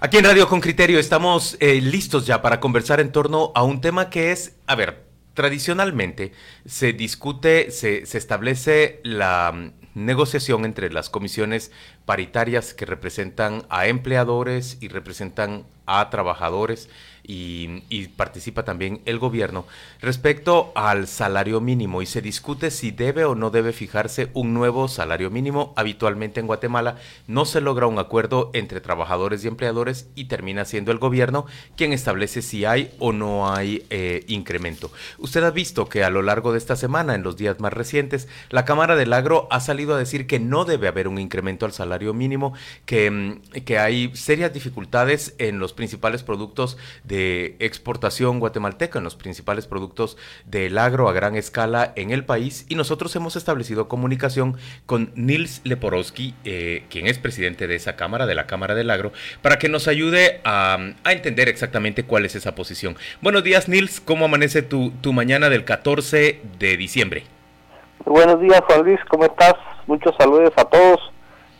Aquí en Radio con Criterio estamos eh, listos ya para conversar en torno a un tema que es, a ver, tradicionalmente se discute, se, se establece la mm, negociación entre las comisiones paritarias que representan a empleadores y representan a trabajadores y, participa también el gobierno respecto al salario mínimo y se discute si debe o no debe fijarse un nuevo salario mínimo. Habitualmente en Guatemala no se logra un acuerdo entre trabajadores y empleadores y termina siendo el gobierno quien establece si hay o no hay eh, incremento. Usted ha visto que a lo largo de esta semana, en los días más recientes, la Cámara del Agro ha salido a decir que no debe haber un incremento al salario mínimo, que, mm, que hay serias dificultades en los principales productos de exportación guatemalteca en los principales productos del agro a gran escala en el país y nosotros hemos establecido comunicación con Nils Leporowski, eh, quien es presidente de esa Cámara, de la Cámara del Agro, para que nos ayude a, entender exactamente cuál es esa posición. Buenos días Nils, ¿cómo amanece tu, tu mañana del 14 de diciembre? Buenos días Juan Luis, ¿cómo estás? Muchos saludos a todos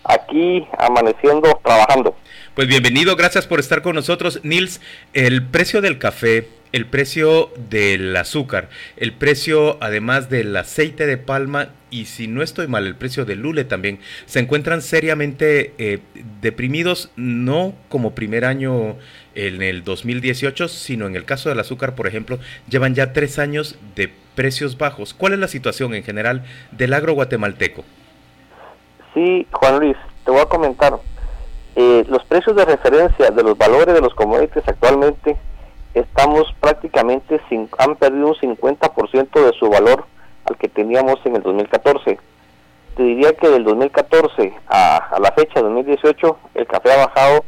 aquí amaneciendo trabajando. Pues bienvenido, gracias por estar con nosotros. Nils, el precio del café, el precio del azúcar, el precio además del aceite de palma y si no estoy mal, el precio del lule también, se encuentran seriamente eh, deprimidos, no como primer año en el 2018, sino en el caso del azúcar, por ejemplo, llevan ya tres años de precios bajos. ¿Cuál es la situación en general del agro guatemalteco? Sí, Juan Luis, te voy a comentar. Eh, los precios de referencia de los valores de los commodities actualmente estamos prácticamente sin, han perdido un 50% de su valor al que teníamos en el 2014. Te diría que del 2014 a, la fecha 2018 el café ha bajado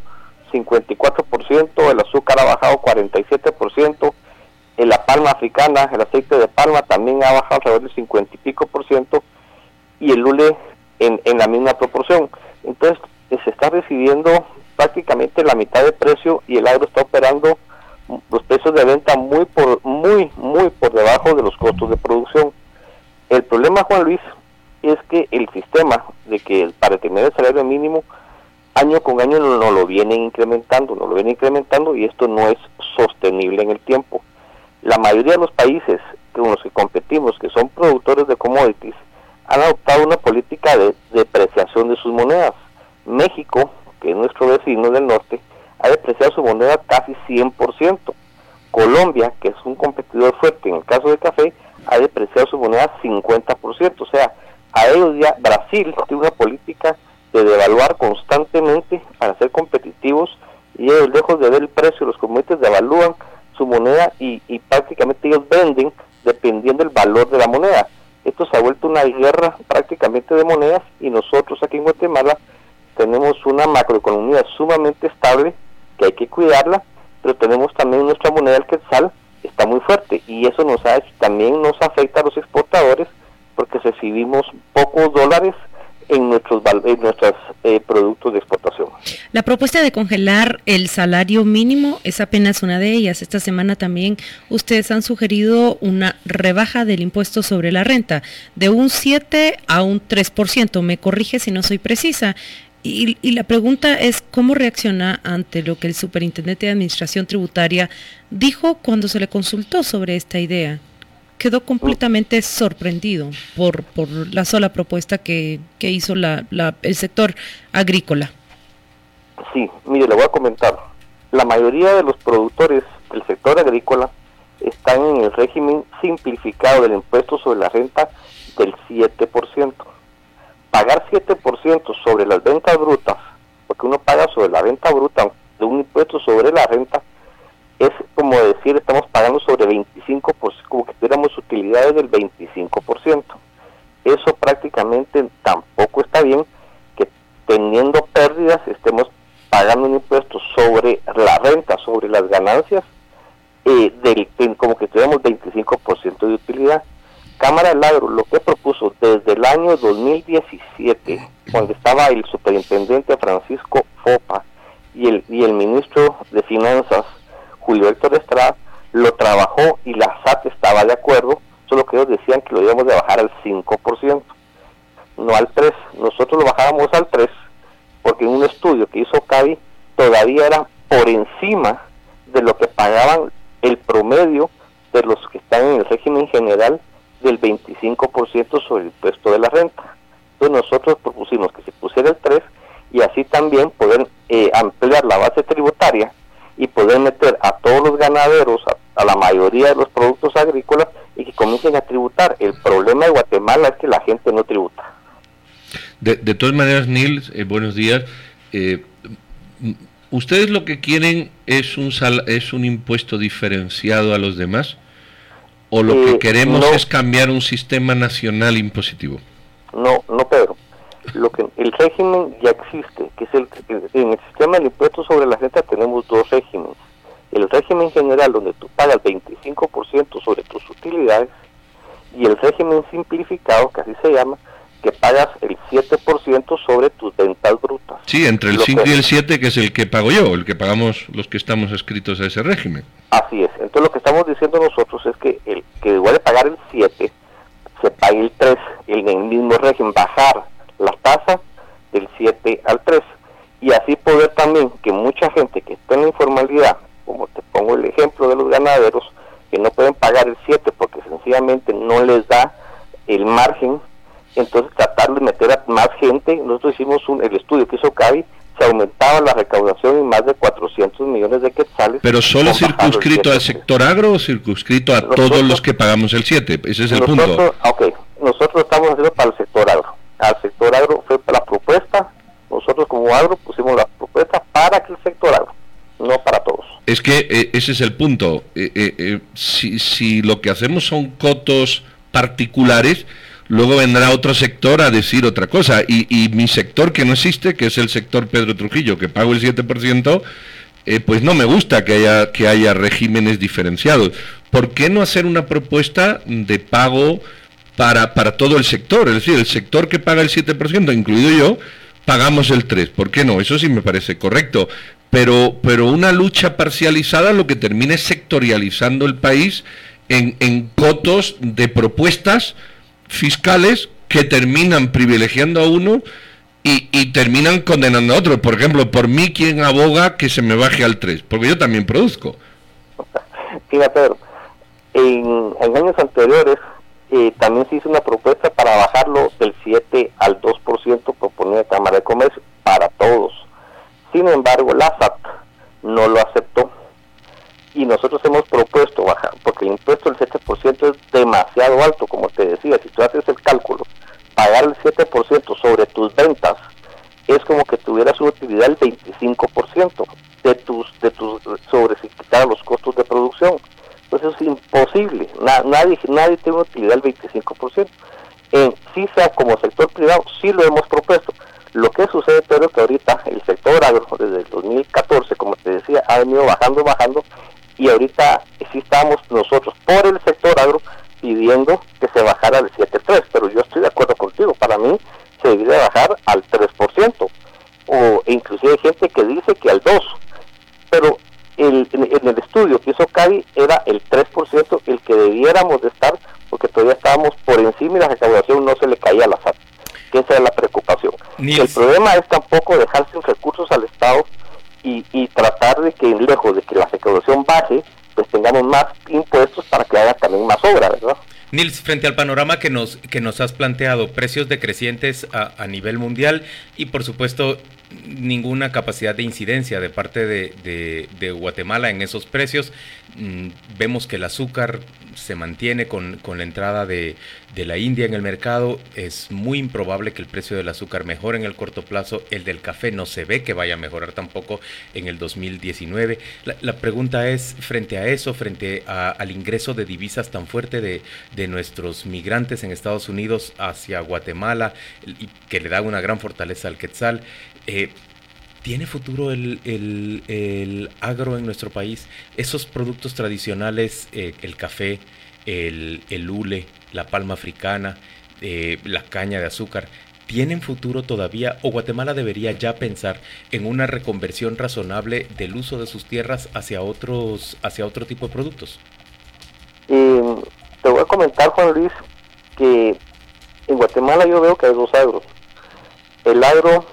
54%, el azúcar ha bajado 47%, la palma africana, el aceite de palma también ha bajado alrededor del 50 y pico por ciento y el lule en, en la misma proporción. Entonces, se está recibiendo prácticamente la mitad de precio y el agro está operando los precios de venta muy por muy muy por debajo de los costos de producción. El problema, Juan Luis, es que el sistema de que para tener el salario mínimo año con año no, lo vienen incrementando, no lo vienen incrementando y esto no es sostenible en el tiempo. La mayoría de los países con los que competimos, que son productores de commodities, han adoptado una política de depreciación de sus monedas. México, que es nuestro vecino del norte, ha depreciado su moneda casi 100%. Colombia, que es un competidor fuerte en el caso del café, ha depreciado su moneda 50%. O sea, a ellos ya Brasil tiene una política de devaluar constantemente para ser competitivos y ellos lejos de ver el precio, los commodities devalúan su moneda y, y prácticamente ellos venden dependiendo del valor de la moneda. Esto se ha vuelto una guerra prácticamente de monedas y nosotros aquí en Guatemala tenemos una macroeconomía sumamente estable que hay que cuidarla, pero tenemos también nuestra moneda, el quetzal, está muy fuerte y eso también nos afecta a los exportadores porque recibimos pocos dólares en nuestros, en nuestros eh, productos de exportación. La propuesta de congelar el salario mínimo es apenas una de ellas. Esta semana también ustedes han sugerido una rebaja del impuesto sobre la renta de un 7 a un 3%. Me corrige si no soy precisa. Y, y, la pregunta es, ¿cómo reacciona ante lo que el Superintendente de Administración Tributaria dijo cuando se le consultó sobre esta idea? Quedó completamente sorprendido por, por la sola propuesta que, que hizo la, la, el sector agrícola. Sí, mire, le voy a comentar. La mayoría de los productores del sector agrícola están en el régimen simplificado del impuesto sobre la renta del 7% pagar 7% sobre las ventas brutas, porque uno paga sobre la venta bruta de un impuesto sobre la renta, es como decir, estamos pagando sobre 25%, como que tuviéramos utilidades del 25%. Eso prácticamente tampoco está bien, que teniendo pérdidas estemos pagando un impuesto sobre la renta, sobre las ganancias, eh, del, como que tuviéramos 25% de utilidad. Cámara del Agro lo que propuso desde el año 2017, cuando estaba el superintendente Francisco Fopa y el, y el ministro de Finanzas, Julio Héctor Estrada, lo trabajó y la SAT estaba de acuerdo, solo que ellos decían que lo íbamos de bajar al 5%, no al 3%. Nosotros lo bajábamos al 3%, porque en un estudio que hizo CAVI todavía era por encima de lo que pagaban el promedio de los que están en el régimen general del 25% sobre el impuesto de la renta. Entonces nosotros propusimos que se pusiera el 3 y así también poder eh, ampliar la base tributaria y poder meter a todos los ganaderos, a, la mayoría de los productos agrícolas y que comiencen a tributar. El problema de Guatemala es que la gente no tributa. De, todas maneras, Nils, eh, buenos días. Eh, ¿Ustedes lo que quieren es un, es un impuesto diferenciado a los demás? ¿O lo que queremos es cambiar un sistema nacional impositivo? No, no, Pedro lo que el régimen ya existe, que es el en el sistema del impuesto sobre la renta tenemos dos regímenes. El régimen general donde tú pagas 25% sobre tus utilidades y el régimen simplificado, que así se llama, que pagas el 7% sobre tus ventas brutas. Sí, entre el 5 y el 7, que es el que pago yo, el que pagamos los que estamos escritos a ese régimen. Así es. Entonces lo que estamos diciendo nosotros es que el que igual de pagar el 7, se pague el 3 en el mismo régimen, bajar la tasa del 7 al 3 y así poder también que mucha gente que está en la informalidad, como te pongo el ejemplo de los ganaderos, que no pueden pagar el 7 porque sencillamente no les da el margen, entonces tratar de meter a más gente, nosotros hicimos un, el estudio que hizo CABI, se aumentaba la recaudación en más de 400 millones de quetzales. ¿Pero solo circunscrito al sector agro o circunscrito a todos los que pagamos el 7? Ese es el punto. Ok, nosotros estamos haciendo para el sector agro al sector agro fue la propuesta, nosotros como agro pusimos la propuesta para que el sector agro, no para todos. Es que eh, ese es el punto. Eh, eh, si, si lo que hacemos son cotos particulares, luego vendrá otro sector a decir otra cosa. Y, y, mi sector que no existe, que es el sector Pedro Trujillo, que pago el 7%, pues no me gusta que haya, que haya regímenes diferenciados. ¿Por qué no hacer una propuesta de pago para, para todo el sector. Es decir, el sector que paga el 7%, incluido yo, pagamos el 3%. ¿Por qué no? Eso sí me parece correcto. Pero, pero una lucha parcializada lo que termina es sectorializando el país en, en cotos de propuestas fiscales que terminan privilegiando a uno y, y, terminan condenando a otro. Por ejemplo, por mí, ¿quién aboga que se me baje al 3? Porque yo también produzco. Fíjate, en, en años anteriores eh, también se hizo una propuesta para bajarlo del 7 al 2% proponía Cámara de Comercio para todos. Sin embargo, la SAT no lo aceptó y nosotros hemos propuesto bajar, porque el impuesto del 7% es demasiado alto, como te decía, si tú haces el cálculo, pagar el 7% sobre tus ventas es como que tuvieras una utilidad del 25% de tus, de tus, sobre si quitar los costos de producción eso es imposible. nadie, nadie tiene utilidad del 25%. En CISA como sector privado sí lo hemos propuesto. Lo que sucede, pero es que ahorita el sector agro, desde el 2014, como te decía, ha venido bajando, bajando, y ahorita sí estamos nosotros por el sector agro pidiendo que se bajara al 7.3, pero yo estoy de acuerdo contigo, para mí se debería bajar al 3%, o inclusive hay gente que dice que al 2%, pero el, en, el estudio que hizo CADI era el 3% el que debiéramos de estar, porque todavía estábamos por encima y la recaudación no se le caía a la SAT, que esa es la preocupación. El problema es tampoco dejar sin recursos al Estado y, y tratar de que, lejos de que la recaudación baje, pues tengamos más impuestos para que haya también más obra, ¿verdad? Frente al panorama que nos, que nos has planteado, precios decrecientes a, a nivel mundial y por supuesto ninguna capacidad de incidencia de parte de, Guatemala en esos precios. Mm, vemos que el azúcar se mantiene con, la entrada de, la India en el mercado. Es muy improbable que el precio del azúcar mejore en el corto plazo. El del café no se ve que vaya a mejorar tampoco en el 2019. La, pregunta es, frente a eso, frente al ingreso de divisas tan fuerte de, nuestros migrantes en Estados Unidos hacia Guatemala, que le da una gran fortaleza al quetzal, eh, ¿Tiene futuro el, agro en nuestro país? Esos productos tradicionales, eh, el café, el, hule, la palma africana, eh, la caña de azúcar, ¿tienen futuro todavía o Guatemala debería ya pensar en una reconversión razonable del uso de sus tierras hacia otros, hacia otro tipo de productos? te voy a comentar, Juan Luis, que en Guatemala yo veo que hay dos agros. El agro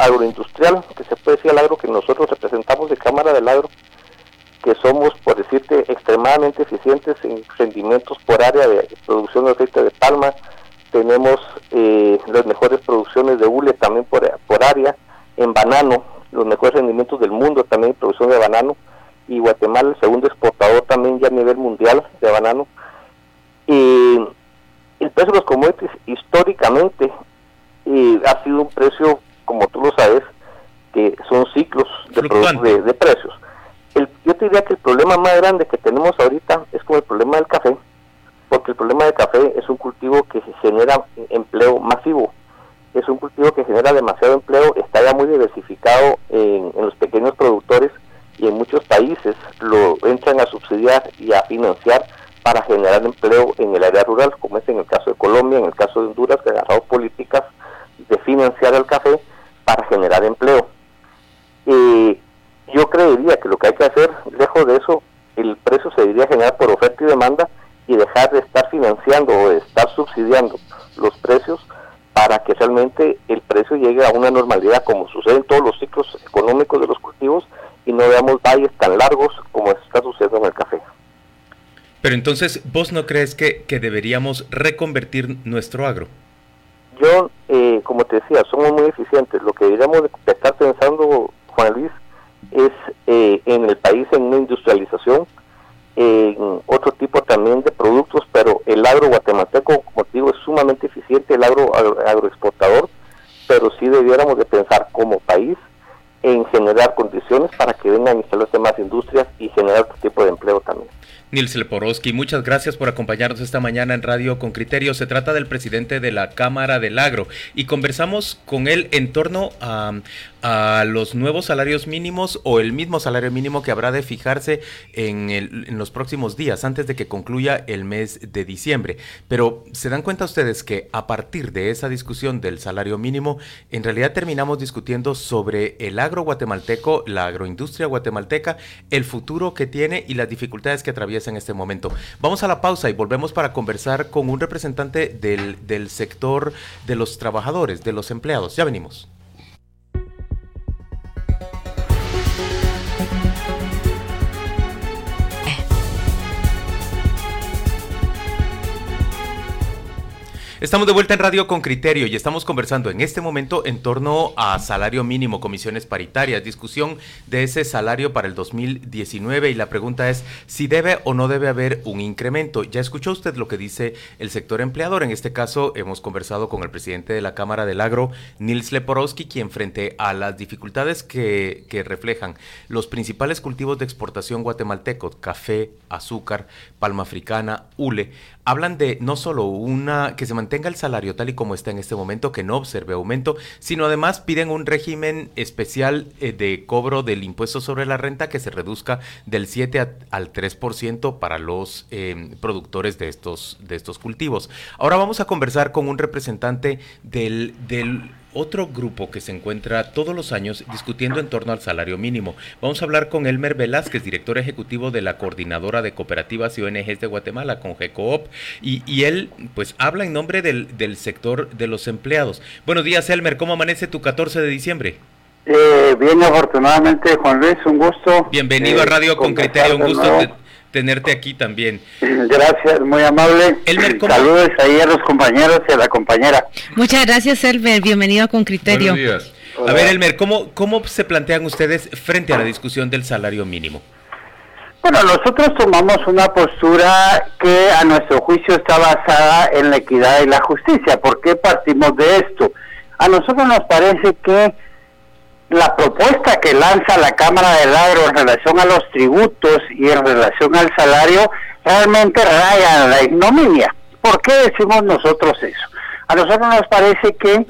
agroindustrial, que se puede decir al agro que nosotros representamos de Cámara del Agro, que somos, por decirte, extremadamente eficientes en rendimientos por área de producción de aceite de palma, tenemos eh, las mejores producciones de hule también por, por área, en banano, los mejores rendimientos del mundo también producción de banano, y Guatemala el segundo exportador también ya a nivel mundial de banano. Y el precio de los commodities históricamente eh, ha sido un precio, como tú lo sabes, que son ciclos de, de, precios. El, yo te diría que el problema más grande que tenemos ahorita es como el problema del café, porque el problema del café es un cultivo que genera empleo masivo, es un cultivo que genera demasiado empleo, está ya muy diversificado en, en los pequeños productores y en muchos países lo entran a subsidiar y a financiar para generar empleo en el área rural, como es en el caso de Colombia, en el caso de Honduras, que ha agarrado políticas de financiar el café para generar empleo. y yo creería que lo que hay que hacer, lejos de eso, el precio se debería generar por oferta y demanda y dejar de estar financiando o de estar subsidiando los precios para que realmente el precio llegue a una normalidad como sucede en todos los ciclos económicos de los cultivos y no veamos valles tan largos como está sucediendo en el café. Pero entonces, ¿vos no crees que, deberíamos reconvertir nuestro agro? Yo, eh, como te decía, somos muy eficientes. Lo que deberíamos estar pensando, Juan Luis, es eh, en el país en una industrialización, en otro tipo también de productos, pero el agro guatemalteco, como te digo, es sumamente eficiente, el agro agroexportador, pero sí debiéramos de pensar como país en generar condiciones para que vengan a instalarse más industrias y generar otro tipo de empleo también. Nils Leporowski, muchas gracias por acompañarnos esta mañana en Radio con Criterio. Se trata del presidente de la Cámara del Agro y conversamos con él en torno a, a los nuevos salarios mínimos o el mismo salario mínimo que habrá de fijarse en, el, en, los próximos días, antes de que concluya el mes de diciembre. Pero se dan cuenta ustedes que a partir de esa discusión del salario mínimo, en realidad terminamos discutiendo sobre el agro guatemalteco, la agroindustria guatemalteca, el futuro que tiene y las dificultades que atraviesa en este momento. Vamos a la pausa y volvemos para conversar con un representante del, del sector de los trabajadores, de los empleados. Ya venimos. Estamos de vuelta en Radio con Criterio y estamos conversando en este momento en torno a salario mínimo, comisiones paritarias, discusión de ese salario para el 2019 y la pregunta es si debe o no debe haber un incremento. Ya escuchó usted lo que dice el sector empleador. En este caso hemos conversado con el presidente de la Cámara del Agro, Nils Leporowski, quien frente a las dificultades que, que reflejan los principales cultivos de exportación guatemaltecos, café, azúcar, palma africana, hule, hablan de no solo una que se mantenga el salario tal y como está en este momento, que no observe aumento, sino además piden un régimen especial eh, de cobro del impuesto sobre la renta que se reduzca del 7 al 3% para los eh, productores de estos, de estos cultivos. Ahora vamos a conversar con un representante del, del otro grupo que se encuentra todos los años discutiendo en torno al salario mínimo. Vamos a hablar con Elmer Velázquez, director ejecutivo de la Coordinadora de Cooperativas y ONGs de Guatemala, con GECOOP, y, y él pues habla en nombre del, del, sector de los empleados. Buenos días, Elmer, ¿cómo amanece tu 14 de diciembre? Eh, bien, afortunadamente, Juan Luis, un gusto. Bienvenido a eh, Radio con Criterio, un gusto tenerte aquí también. Gracias, muy amable. Saludos ahí a los compañeros y a la compañera. Muchas gracias, Elmer. Bienvenido Con Criterio. Buenos días. A ver, Elmer, ¿cómo, ¿cómo se plantean ustedes frente a la discusión del salario mínimo? Bueno, nosotros tomamos una postura que a nuestro juicio está basada en la equidad y la justicia. ¿Por qué partimos de esto? A nosotros nos parece que la propuesta que lanza la Cámara del Agro en relación a los tributos y en relación al salario realmente raya la ignominia. ¿Por qué decimos nosotros eso? A nosotros nos parece que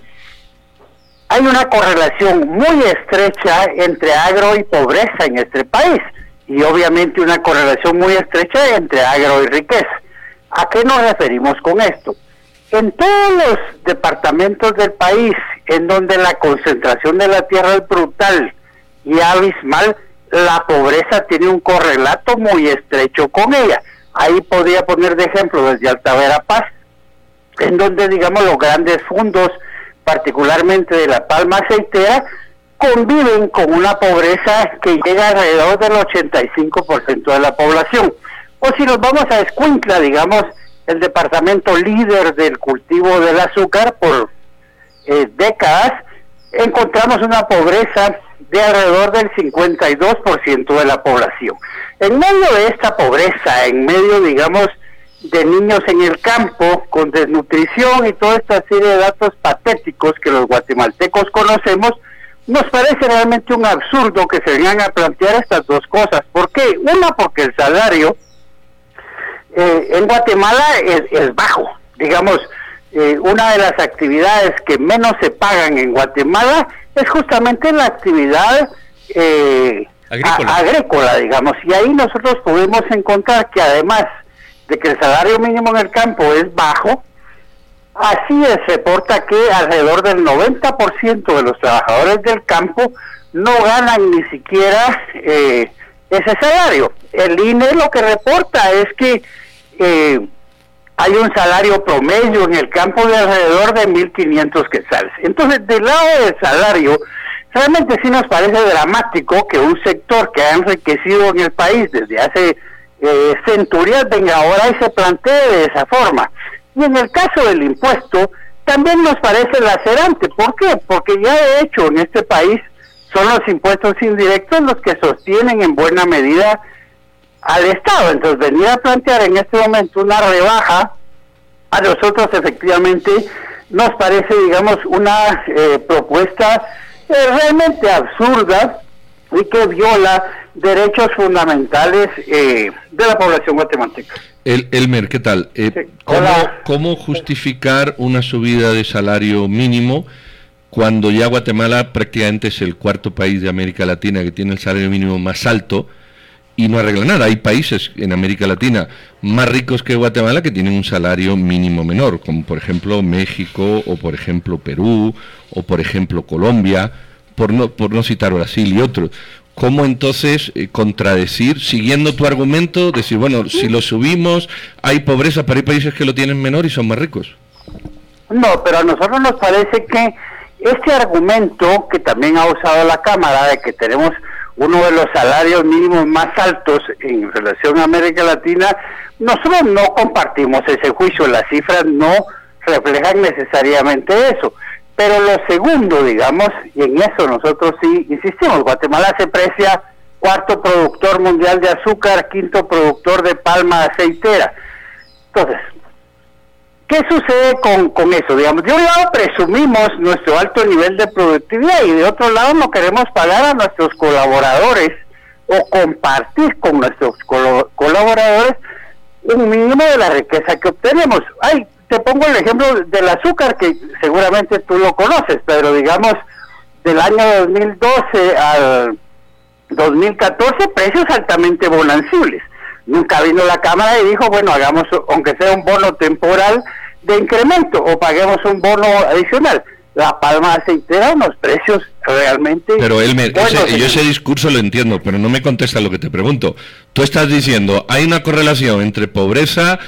hay una correlación muy estrecha entre agro y pobreza en este país y obviamente una correlación muy estrecha entre agro y riqueza. ¿A qué nos referimos con esto? En todos los departamentos del país en donde la concentración de la tierra es brutal y abismal, la pobreza tiene un correlato muy estrecho con ella. Ahí podría poner de ejemplo desde Altavera Paz, en donde digamos los grandes fondos particularmente de la palma aceitera, conviven con una pobreza que llega alrededor del 85% de la población. O si nos vamos a Escuintla, digamos, el departamento líder del cultivo del azúcar por eh, décadas, encontramos una pobreza de alrededor del 52% de la población. En medio de esta pobreza, en medio, digamos, de niños en el campo con desnutrición y toda esta serie de datos patéticos que los guatemaltecos conocemos, nos parece realmente un absurdo que se vengan a plantear estas dos cosas. ¿Por qué? Una, porque el salario eh, en Guatemala es, bajo. Digamos, eh, una de las actividades que menos se pagan en Guatemala es justamente la actividad eh, agrícola. digamos. Y ahí nosotros podemos encontrar que además de que el salario mínimo en el campo es bajo, Así es, se reporta que alrededor del 90% de los trabajadores del campo no ganan ni siquiera eh, ese salario. El INE lo que reporta es que eh, hay un salario promedio en el campo de alrededor de 1.500 quetzales. Entonces, del lado del salario, realmente sí nos parece dramático que un sector que ha enriquecido en el país desde hace eh, centurias venga ahora y se plantee de esa forma. Y en el caso del impuesto, también nos parece lacerante. ¿Por qué? Porque ya de hecho en este país son los impuestos indirectos los que sostienen en buena medida al Estado. Entonces venir a plantear en este momento una rebaja a nosotros efectivamente nos parece, digamos, una eh, propuesta eh, realmente absurda y que viola derechos fundamentales eh, de la población guatemalteca. El, Elmer, ¿qué tal? Eh, ¿cómo, justificar una subida de salario mínimo cuando ya Guatemala prácticamente es el cuarto país de América Latina que tiene el salario mínimo más alto y no arregla nada? Hay países en América Latina más ricos que Guatemala que tienen un salario mínimo menor, como por ejemplo México o por ejemplo Perú o por ejemplo Colombia, por no, por no citar Brasil y otros. ¿Cómo entonces eh, contradecir, siguiendo tu argumento, decir, bueno, si lo subimos, hay pobreza, pero hay países que lo tienen menor y son más ricos? No, pero a nosotros nos parece que este argumento que también ha usado la Cámara de que tenemos uno de los salarios mínimos más altos en relación a América Latina, nosotros no compartimos ese juicio, las cifras no reflejan necesariamente eso. Pero lo segundo, digamos, y en eso nosotros sí insistimos, Guatemala se precia cuarto productor mundial de azúcar, quinto productor de palma aceitera. Entonces, ¿qué sucede con, con eso? Digamos, de un lado presumimos nuestro alto nivel de productividad y de otro lado no queremos pagar a nuestros colaboradores o compartir con nuestros colaboradores un mínimo de la riqueza que obtenemos. Hay te pongo el ejemplo del azúcar, que seguramente tú lo conoces, pero digamos, del año 2012 al 2014, precios altamente bonancibles. Nunca vino la Cámara y dijo, bueno, hagamos, aunque sea un bono temporal de incremento, o paguemos un bono adicional. La palma aceitera, unos precios realmente... Pero él me, yo ese discurso lo entiendo, pero no me contesta lo que te pregunto. Tú estás diciendo, hay una correlación entre pobreza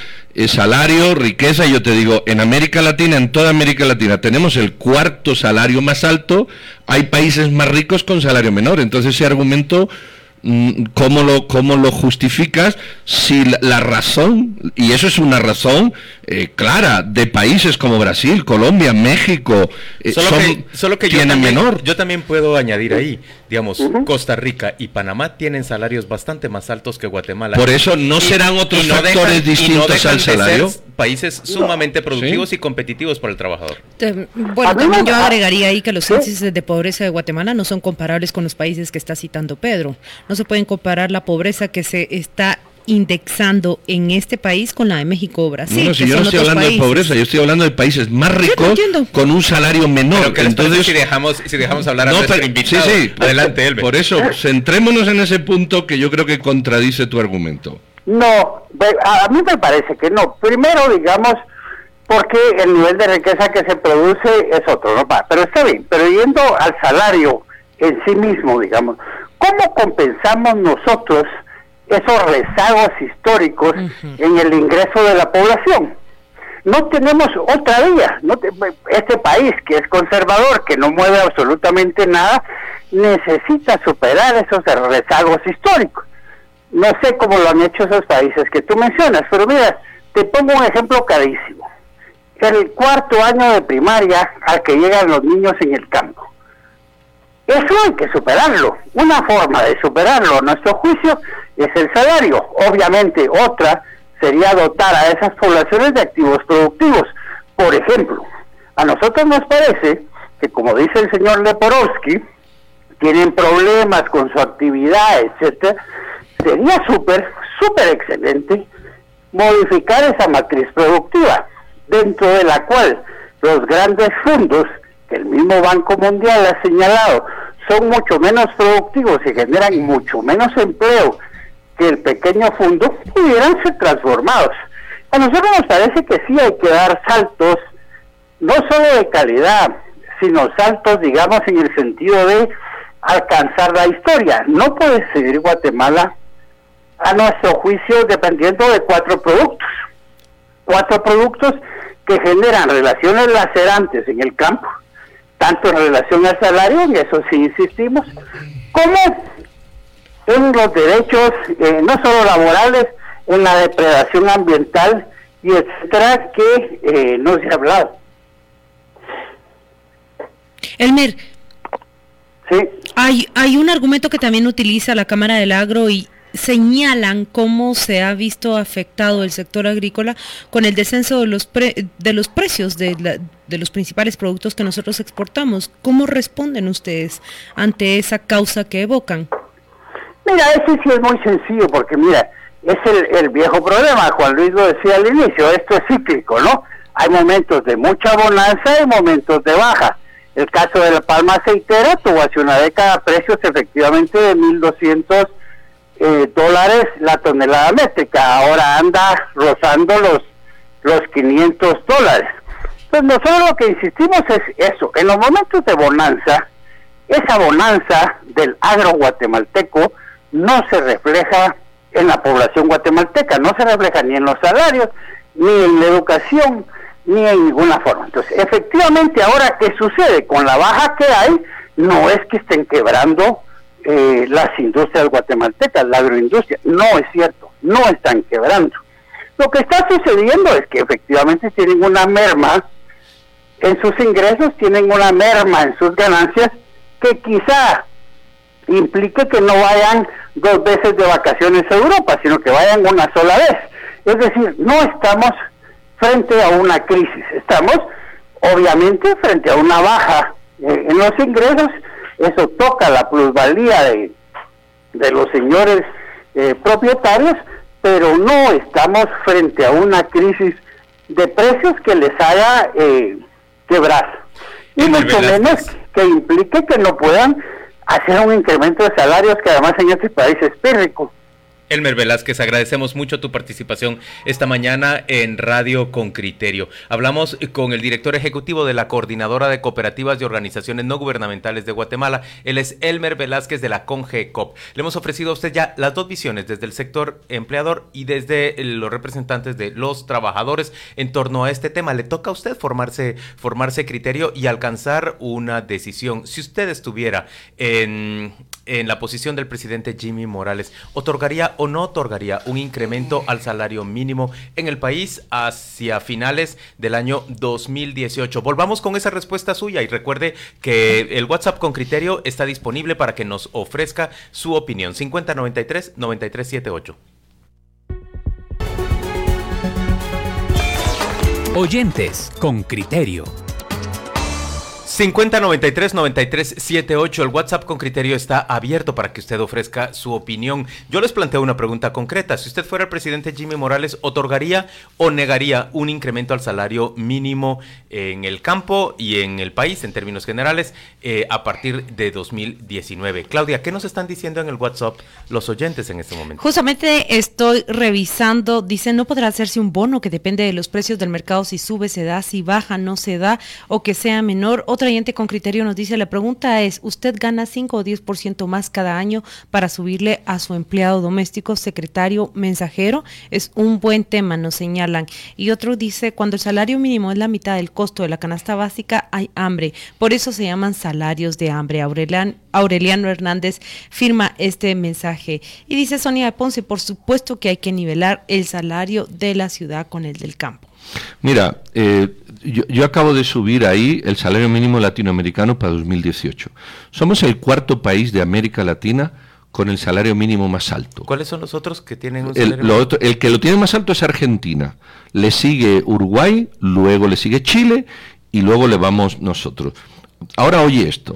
salario, riqueza, y yo te digo, en América Latina, en toda América Latina, tenemos el cuarto salario más alto, hay países más ricos con salario menor. Entonces ese argumento ¿Cómo lo, cómo lo justificas si la, razón, y eso es una razón eh, clara, de países como Brasil, Colombia, México, eh, solo, que, solo que yo también, menor? Yo también puedo añadir ahí, digamos, Costa Rica y Panamá tienen salarios bastante más altos que Guatemala. Por eso no serán otros factores distintos al salario. Países sumamente productivos y competitivos para el trabajador. Bueno, también yo agregaría ahí que los índices de pobreza de Guatemala no son comparables con los países que está citando Pedro. No se pueden comparar la pobreza que se está indexando en este país con la de México o Brasil. No, si yo no estoy hablando de pobreza, yo estoy hablando de países más ricos con un salario menor. Entonces, si dejamos, si dejamos hablar a nuestro invitado, sí, sí, adelante, Elber. Por eso, centrémonos en ese punto que yo creo que contradice tu argumento. No, a mí me parece que no. Primero, digamos, porque el nivel de riqueza que se produce es otro, ¿no? Pero está bien, pero yendo al salario en sí mismo, digamos, ¿Cómo compensamos nosotros esos rezagos históricos en el ingreso de la población? no tenemos otra vía. No este país que es conservador, que no mueve absolutamente nada, necesita superar esos rezagos históricos. No sé cómo lo han hecho esos países que tú mencionas, pero mira, te pongo un ejemplo carísimo. El cuarto año de primaria al que llegan los niños en el campo. Eso hay que superarlo. Una forma de superarlo, a nuestro juicio, es el salario. Obviamente, otra sería dotar a esas poblaciones de activos productivos. Por ejemplo, a nosotros nos parece que, como dice el señor Leporowski, tienen problemas con su actividad, etcétera, sería súper, súper excelente modificar esa matriz productiva, dentro de la cual los grandes fondos que el mismo Banco Mundial ha señalado son mucho menos productivos y generan mucho menos empleo que el pequeño fondo, pudieran ser transformados. A nosotros nos parece que sí hay que dar saltos, no solo de calidad, sino saltos, digamos, en el sentido de alcanzar la historia. No puede seguir Guatemala, a nuestro juicio, dependiendo de cuatro productos. Cuatro productos que generan relaciones lacerantes en el campo, tanto en relación al salario, en eso sí insistimos, como en los derechos, eh, no solo laborales, en la depredación ambiental y etcétera, que eh, no se ha hablado. Elmer, sí. hay, hay un argumento que también utiliza la Cámara del Agro y, señalan cómo se ha visto afectado el sector agrícola con el descenso de los, de los precios de, de los principales productos que nosotros exportamos. ¿Cómo responden ustedes ante esa causa que evocan? Mira, eso sí es muy sencillo porque mira, es el, el viejo problema, Juan Luis lo decía al inicio, esto es cíclico, ¿no? Hay momentos de mucha bonanza y momentos de baja. El caso de la palma aceitera tuvo hace una década precios efectivamente de 1.200 eh, dólares la tonelada métrica, ahora anda rozando los, los 500 dólares. Pues nosotros lo que insistimos es eso, en los momentos de bonanza, esa bonanza del agro guatemalteco no se refleja en la población guatemalteca, no se refleja ni en los salarios, ni en la educación, ni en ninguna forma. Entonces, efectivamente, ahora, ¿qué sucede? Con la baja que hay, no es que estén quebrando eh, las industrias guatemaltecas, la agroindustria. No es cierto, no están quebrando. Lo que está sucediendo es que efectivamente tienen una merma en sus ingresos, tienen una merma en sus ganancias que quizá implique que no vayan dos veces de vacaciones a Europa, sino que vayan una sola vez. Es decir, no estamos frente a una crisis, estamos obviamente frente a una baja eh, en los ingresos eso toca la plusvalía de, de los señores eh, propietarios, pero no estamos frente a una crisis de precios que les haga eh, quebrar. Y mucho menos que implique que no puedan hacer un incremento de salarios que además en este país es pírrico. Elmer Velázquez, agradecemos mucho tu participación esta mañana en Radio con Criterio. Hablamos con el director ejecutivo de la Coordinadora de Cooperativas y Organizaciones No Gubernamentales de Guatemala. Él es Elmer Velázquez de la CONGECOP. Le hemos ofrecido a usted ya las dos visiones, desde el sector empleador y desde los representantes de los trabajadores en torno a este tema. Le toca a usted formarse, formarse criterio y alcanzar una decisión. Si usted estuviera en en la posición del presidente Jimmy Morales, ¿otorgaría o no otorgaría un incremento al salario mínimo en el país hacia finales del año 2018? Volvamos con esa respuesta suya y recuerde que el WhatsApp con criterio está disponible para que nos ofrezca su opinión. 5093-9378. Oyentes con criterio. 5093-9378, el WhatsApp con criterio está abierto para que usted ofrezca su opinión. Yo les planteo una pregunta concreta. Si usted fuera el presidente Jimmy Morales, ¿otorgaría o negaría un incremento al salario mínimo en el campo y en el país en términos generales eh, a partir de 2019? Claudia, ¿qué nos están diciendo en el WhatsApp los oyentes en este momento? Justamente estoy revisando, dice, no podrá hacerse un bono que depende de los precios del mercado, si sube, se da, si baja, no se da, o que sea menor. Otra Otro oyente con criterio nos dice, la pregunta es, ¿usted gana 5 o 10% más cada año para subirle a su empleado doméstico, secretario, mensajero? Es un buen tema, nos señalan. Y otro dice, cuando el salario mínimo es la mitad del costo de la canasta básica, hay hambre. Por eso se llaman salarios de hambre. Aureliano Hernández firma este mensaje. Y dice Sonia de Ponce, por supuesto que hay que nivelar el salario de la ciudad con el del campo. Mira, eh, yo, acabo de subir ahí el salario mínimo latinoamericano para 2018. Somos el cuarto país de América Latina con el salario mínimo más alto. ¿Cuáles son los otros que tienen un salario el, el que lo tiene más alto es Argentina. Le sigue Uruguay, luego le sigue Chile y luego le vamos nosotros. Ahora oye esto.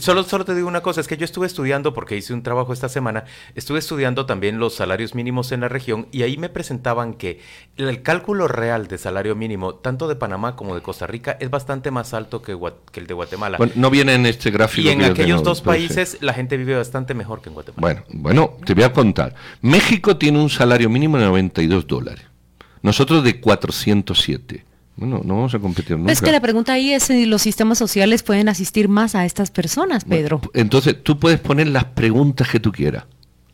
Solo, solo te digo una cosa, es que yo estuve estudiando, porque hice un trabajo esta semana, estuve estudiando también los salarios mínimos en la región y ahí me presentaban que el cálculo real de salario mínimo, tanto de Panamá como de Costa Rica, es bastante más alto que, el de Guatemala. no viene en este gráfico. Y en aquellos dos países la gente vive bastante mejor que en Guatemala. Bueno, bueno, te voy a contar. México tiene un salario mínimo de 92 dólares. Nosotros de 407. Bueno, no vamos a competir nunca. Es que la pregunta ahí es si los sistemas sociales pueden asistir más a estas personas, Pedro. entonces, tú puedes poner las preguntas que tú quieras.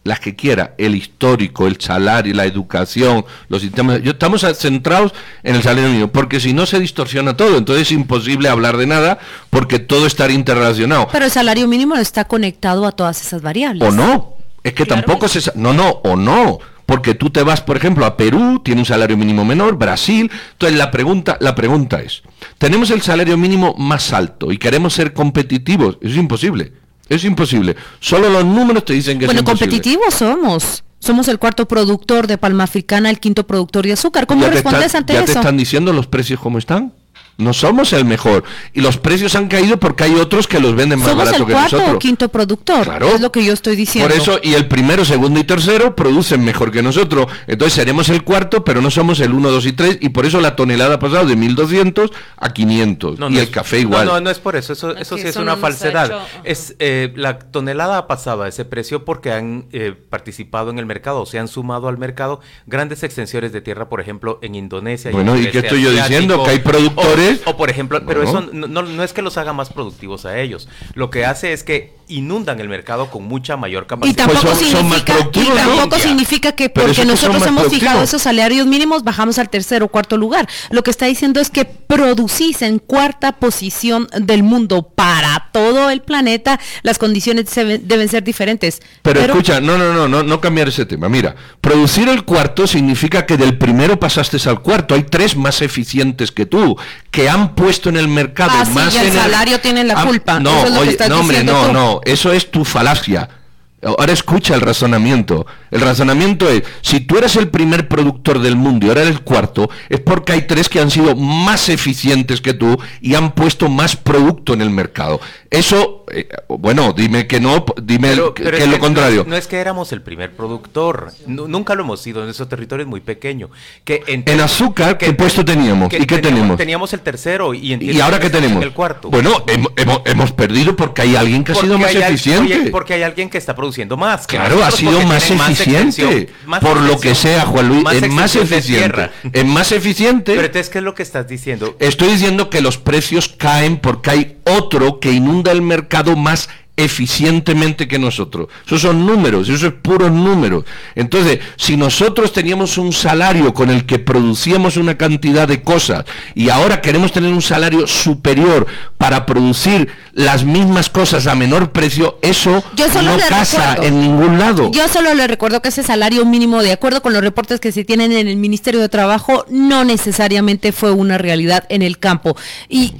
Las que quieras, el histórico, el salario, la educación, los sistemas. Yo, estamos centrados en el salario mínimo, porque si no se distorsiona todo, entonces es imposible hablar de nada, porque todo está interrelacionado. Pero el salario mínimo está conectado a todas esas variables. O no, es que tampoco se. No, no, o no porque tú te vas, por ejemplo, a Perú, tiene un salario mínimo menor, Brasil. Entonces la pregunta, la pregunta es, tenemos el salario mínimo más alto y queremos ser competitivos. es imposible. Es imposible. Solo los números te dicen que bueno, es imposible. Bueno, competitivos somos. Somos el cuarto productor de palma africana, el quinto productor de azúcar. ¿Cómo respondes ante eso? ¿Ya te están diciendo los precios cómo están? No somos el mejor. Y los precios han caído porque hay otros que los venden más barato que nosotros. Somos el cuarto o quinto productor. Claro. Es lo que yo estoy diciendo. Por eso, y el primero, segundo y tercero producen mejor que nosotros. Entonces seremos el cuarto, pero no somos el uno, dos y tres. Y por eso la tonelada ha pasado de 1200 a 500. y el café igual. No, no, no es por eso. Eso, eso sí es una falsedad. Es eh, La tonelada ha pasado a ese precio porque han eh, participado en el mercado o se han sumado al mercado grandes extensiones de tierra, por ejemplo, en Indonesia. Bueno, ¿y, qué estoy yo diciendo? Que hay productores o, por ejemplo, pero eso no, no, es que los haga más productivos a ellos. Lo que hace es que inundan el mercado con mucha mayor capacidad. Y tampoco, pues significa, y tampoco significa que porque nosotros hemos fijado esos salarios mínimos bajamos al tercer o cuarto lugar. Lo que está diciendo es que producís en cuarta posición del mundo para todo el planeta, las condiciones deben ser diferentes. Pero, escucha, no, no, no, no, no cambiar ese tema. Mira, producir el cuarto significa que del primero pasaste al cuarto. Hay tres más eficientes que tú, que han puesto en el mercado ah, más sí, y el salario tiene la culpa. No, no, hombre, no, no, eso es tu falacia. Ahora escucha el razonamiento. El razonamiento es, si tú eres el primer productor del mundo y ahora eres el cuarto, es porque hay tres que han sido más eficientes que tú y han puesto más producto en el mercado. Eso, eh, bueno, dime que no, dime que, es, lo contrario. No, es que éramos el primer productor, nunca lo hemos sido, en esos territorios muy pequeño. Que en, azúcar, ¿qué puesto teníamos? ¿Y qué tenemos? Teníamos el tercero y, ¿Y ahora qué tenemos? El cuarto. Bueno, hemos, perdido porque hay alguien que ha sido más eficiente. porque hay alguien que está produciendo más. claro, ha sido más eficiente. por lo que sea, Juan Luis, es más eficiente. Es más eficiente. Pero entonces, ¿qué es lo que estás diciendo? Estoy diciendo que los precios caen porque hay otro que inunda el mercado más eficientemente que nosotros. Esos son números, eso es puros números. Entonces, si nosotros teníamos un salario con el que producíamos una cantidad de cosas y ahora queremos tener un salario superior para producir las mismas cosas a menor precio, eso no casa en ningún lado. Yo solo le recuerdo que ese salario mínimo, de acuerdo con los reportes que se tienen en el Ministerio de Trabajo, no necesariamente fue una realidad en el campo. Y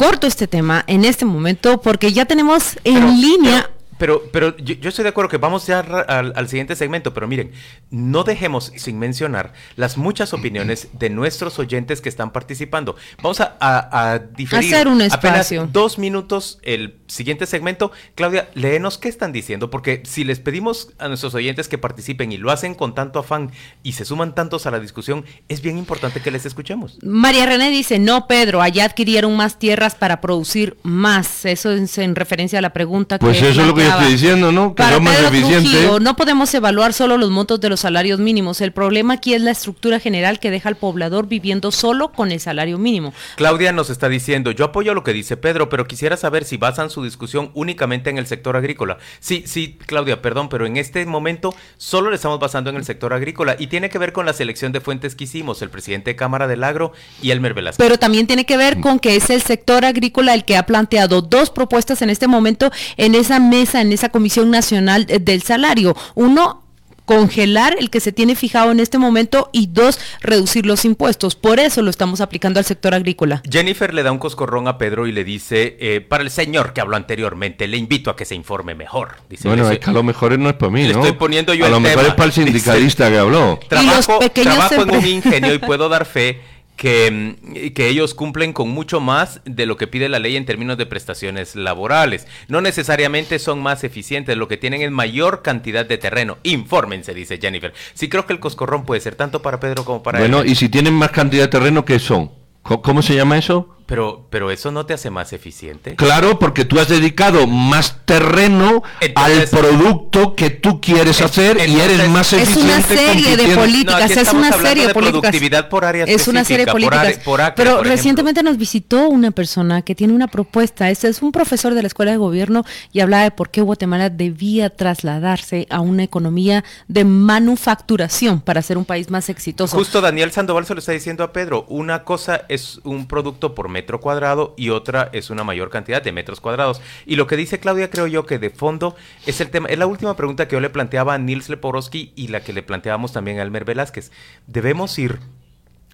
corto este tema en este momento porque ya tenemos en línea pero, pero yo, estoy de acuerdo que vamos ya al, siguiente segmento, pero miren, no dejemos sin mencionar las muchas opiniones de nuestros oyentes que están participando. Vamos a, a, diferir Hacer un espacio. apenas dos minutos el siguiente segmento. Claudia, léenos qué están diciendo, porque si les pedimos a nuestros oyentes que participen y lo hacen con tanto afán y se suman tantos a la discusión, es bien importante que les escuchemos. María René dice, no, Pedro, allá adquirieron más tierras para producir más. Eso es en referencia a la pregunta pues que... Pues eso es lo que explicaba. Estoy diciendo, ¿no? Que Para son más Pedro eficientes. Trujillo, no podemos evaluar solo los montos de los salarios mínimos. El problema aquí es la estructura general que deja al poblador viviendo solo con el salario mínimo. Claudia nos está diciendo, yo apoyo lo que dice Pedro, pero quisiera saber si basan su discusión únicamente en el sector agrícola. Sí, sí, Claudia, perdón, pero en este momento solo le estamos basando en el sector agrícola y tiene que ver con la selección de fuentes que hicimos, el presidente de Cámara del Agro y Elmer Velasquez. Pero también tiene que ver con que es el sector agrícola el que ha planteado dos propuestas en este momento en esa mesa, en esa Comisión Nacional eh, del Salario. Uno, congelar el que se tiene fijado en este momento y dos, reducir los impuestos. Por eso lo estamos aplicando al sector agrícola. Jennifer le da un coscorrón a Pedro y le dice, eh, para el señor que habló anteriormente, le invito a que se informe mejor. Dice, Bueno, es que a lo mejor no es para mí, le ¿no? estoy poniendo yo a el lo mejor tema. es para el Dice- sindicalista que habló. Trabajo, pequeños trabajo en un ingenio y puedo dar fe que, mm, que ellos cumplen con mucho más de lo que pide la ley en términos de prestaciones laborales. No necesariamente son más eficientes, lo que tienen es mayor cantidad de terreno. Infórmense, dice Jennifer. Sí creo que el coscorrón puede ser tanto para Pedro como para Bueno, él. y si tienen más cantidad de terreno, ¿qué son? Co- ¿Cómo se llama eso? Pero, pero eso no te hace más eficiente. Claro, porque tú has dedicado más terreno Entonces- al producto que tú quieres Es- hacer y eres más Es eficiente. una serie de políticas, No, es una serie de políticas. productividad por área Es una serie de por políticas. por acre, Pero por ejemplo. recientemente nos visitó una persona que tiene una propuesta. Este es un profesor de la escuela de gobierno y hablaba de por qué Guatemala debía trasladarse a una economía de manufacturación para ser un país más exitoso. Justo Daniel Sandoval se lo está diciendo a Pedro. Una cosa es un producto por metro cuadrado y otra es una mayor cantidad de metros cuadrados. Y lo que dice Claudia, creo yo que de fondo es el tema. Es la última pregunta que yo le planteaba a Nils Leporowski y la que le planteábamos también a Elmer Velázquez. Debemos ir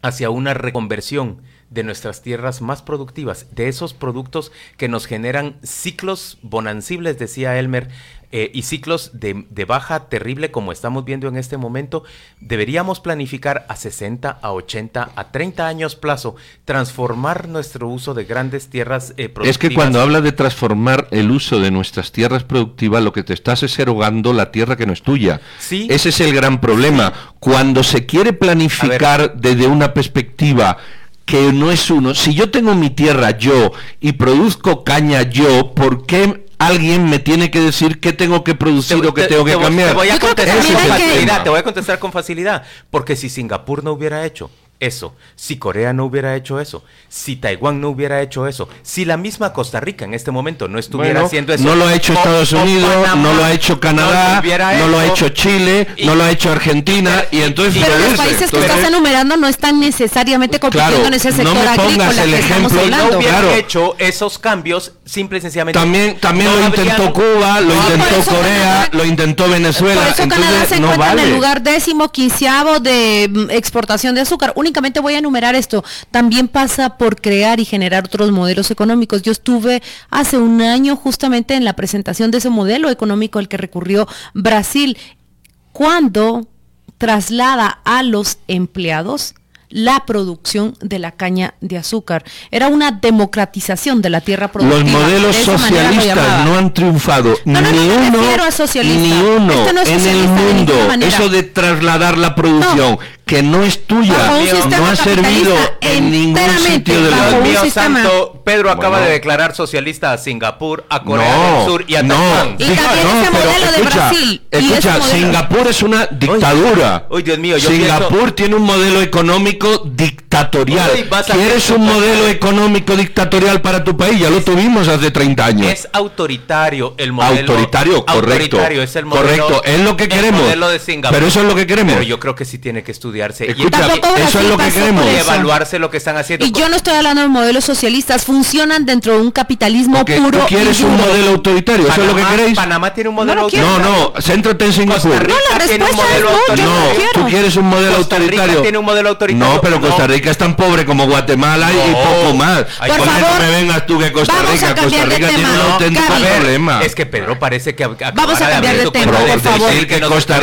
hacia una reconversión de nuestras tierras más productivas, de esos productos que nos generan ciclos bonancibles, decía Elmer, eh, y ciclos de, de baja terrible como estamos viendo en este momento, deberíamos planificar a 60, a 80, a 30 años plazo, transformar nuestro uso de grandes tierras eh, productivas. Es que cuando hablas de transformar el uso de nuestras tierras productivas, lo que te estás es erogando la tierra que no es tuya. Sí. Ese es el gran problema. Cuando se quiere planificar desde una perspectiva que no es uno, si yo tengo mi tierra yo y produzco caña yo, ¿por qué alguien me tiene que decir qué tengo que producir o qué tengo que te voy- cambiar? Te voy a contestar con facilidad, te voy a contestar con facilidad, porque si Singapur no hubiera hecho eso, si Corea no hubiera hecho eso, si Taiwán no hubiera hecho eso, si la misma Costa Rica en este momento no estuviera Bueno, haciendo eso, no lo ha hecho o- Estados Unidos, Panamá no lo ha hecho Canadá, no lo no ha hecho Chile, y- no lo ha hecho Argentina y entonces Pero los países que estás enumerando no están necesariamente compitiendo Claro, en ese no sector me pongas agrícola el que estamos ejemplo, hablando. no hubieran Claro. hecho esos cambios simple y sencillamente También, también no lo habrían- intentó Cuba, lo no intentó eso Corea, Canadá- lo intentó Venezuela. Por eso entonces Canadá se no encuentra en vale. el lugar décimo quinceavo de mm, exportación de azúcar. Únicamente voy a enumerar esto. También pasa por crear y generar otros modelos económicos. Yo estuve hace un año justamente en la presentación de ese modelo económico al que recurrió Brasil. Cuando traslada a los empleados la producción de la caña de azúcar. Era una democratización de la tierra productiva. Los modelos socialistas no han triunfado No, no, ni no uno, ni uno Este no es en el de mundo. Eso de trasladar la producción que no es tuya, no ha servido en ningún sitio del bajo Dios un mundo. mío santo, Pedro acaba Bueno. de declarar socialista a Singapur, a Corea No, del Sur y a no, Taiwán. Y también ese pero modelo de Brasil, Escucha, ese Singapur es una dictadura. Uy, Dios mío, yo Singapur pienso- tiene un modelo económico dictatorial. Uy, ¿Quieres un modelo económico dictatorial para tu país? Ya lo tuvimos hace 30 años. Es autoritario el modelo. Autoritario, correcto. Autoritario es el modelo. Correcto, es lo que el queremos. modelo de Singapur. Pero eso es lo que queremos. Pero yo creo que sí tiene que estudiarse. Escucha, Tampoco eso es lo que queremos. y evaluarse lo que están haciendo. Y yo no estoy hablando de modelos socialistas, funcionan dentro de un capitalismo Porque puro. tú quieres y un modelo autoritario, ¿eso es lo que Panamá- queréis? Panamá tiene un modelo No. No, no, céntrate en Singapur. Costa Rica No, la tiene un respuesta es modelo no, yo autoritario. no No, tú quieres un modelo Costa Rica autoritario. tiene un modelo autoritario. No, pero Costa No. Rica es tan pobre como Guatemala y No. poco más. Por Con eso favor, no me vengas tú que Costa Rica, Costa de Rica tiene un No, auténtico problema. Es que Pedro parece que ac- Vamos a cambiar abrir de tema, por de favor. decir que Costa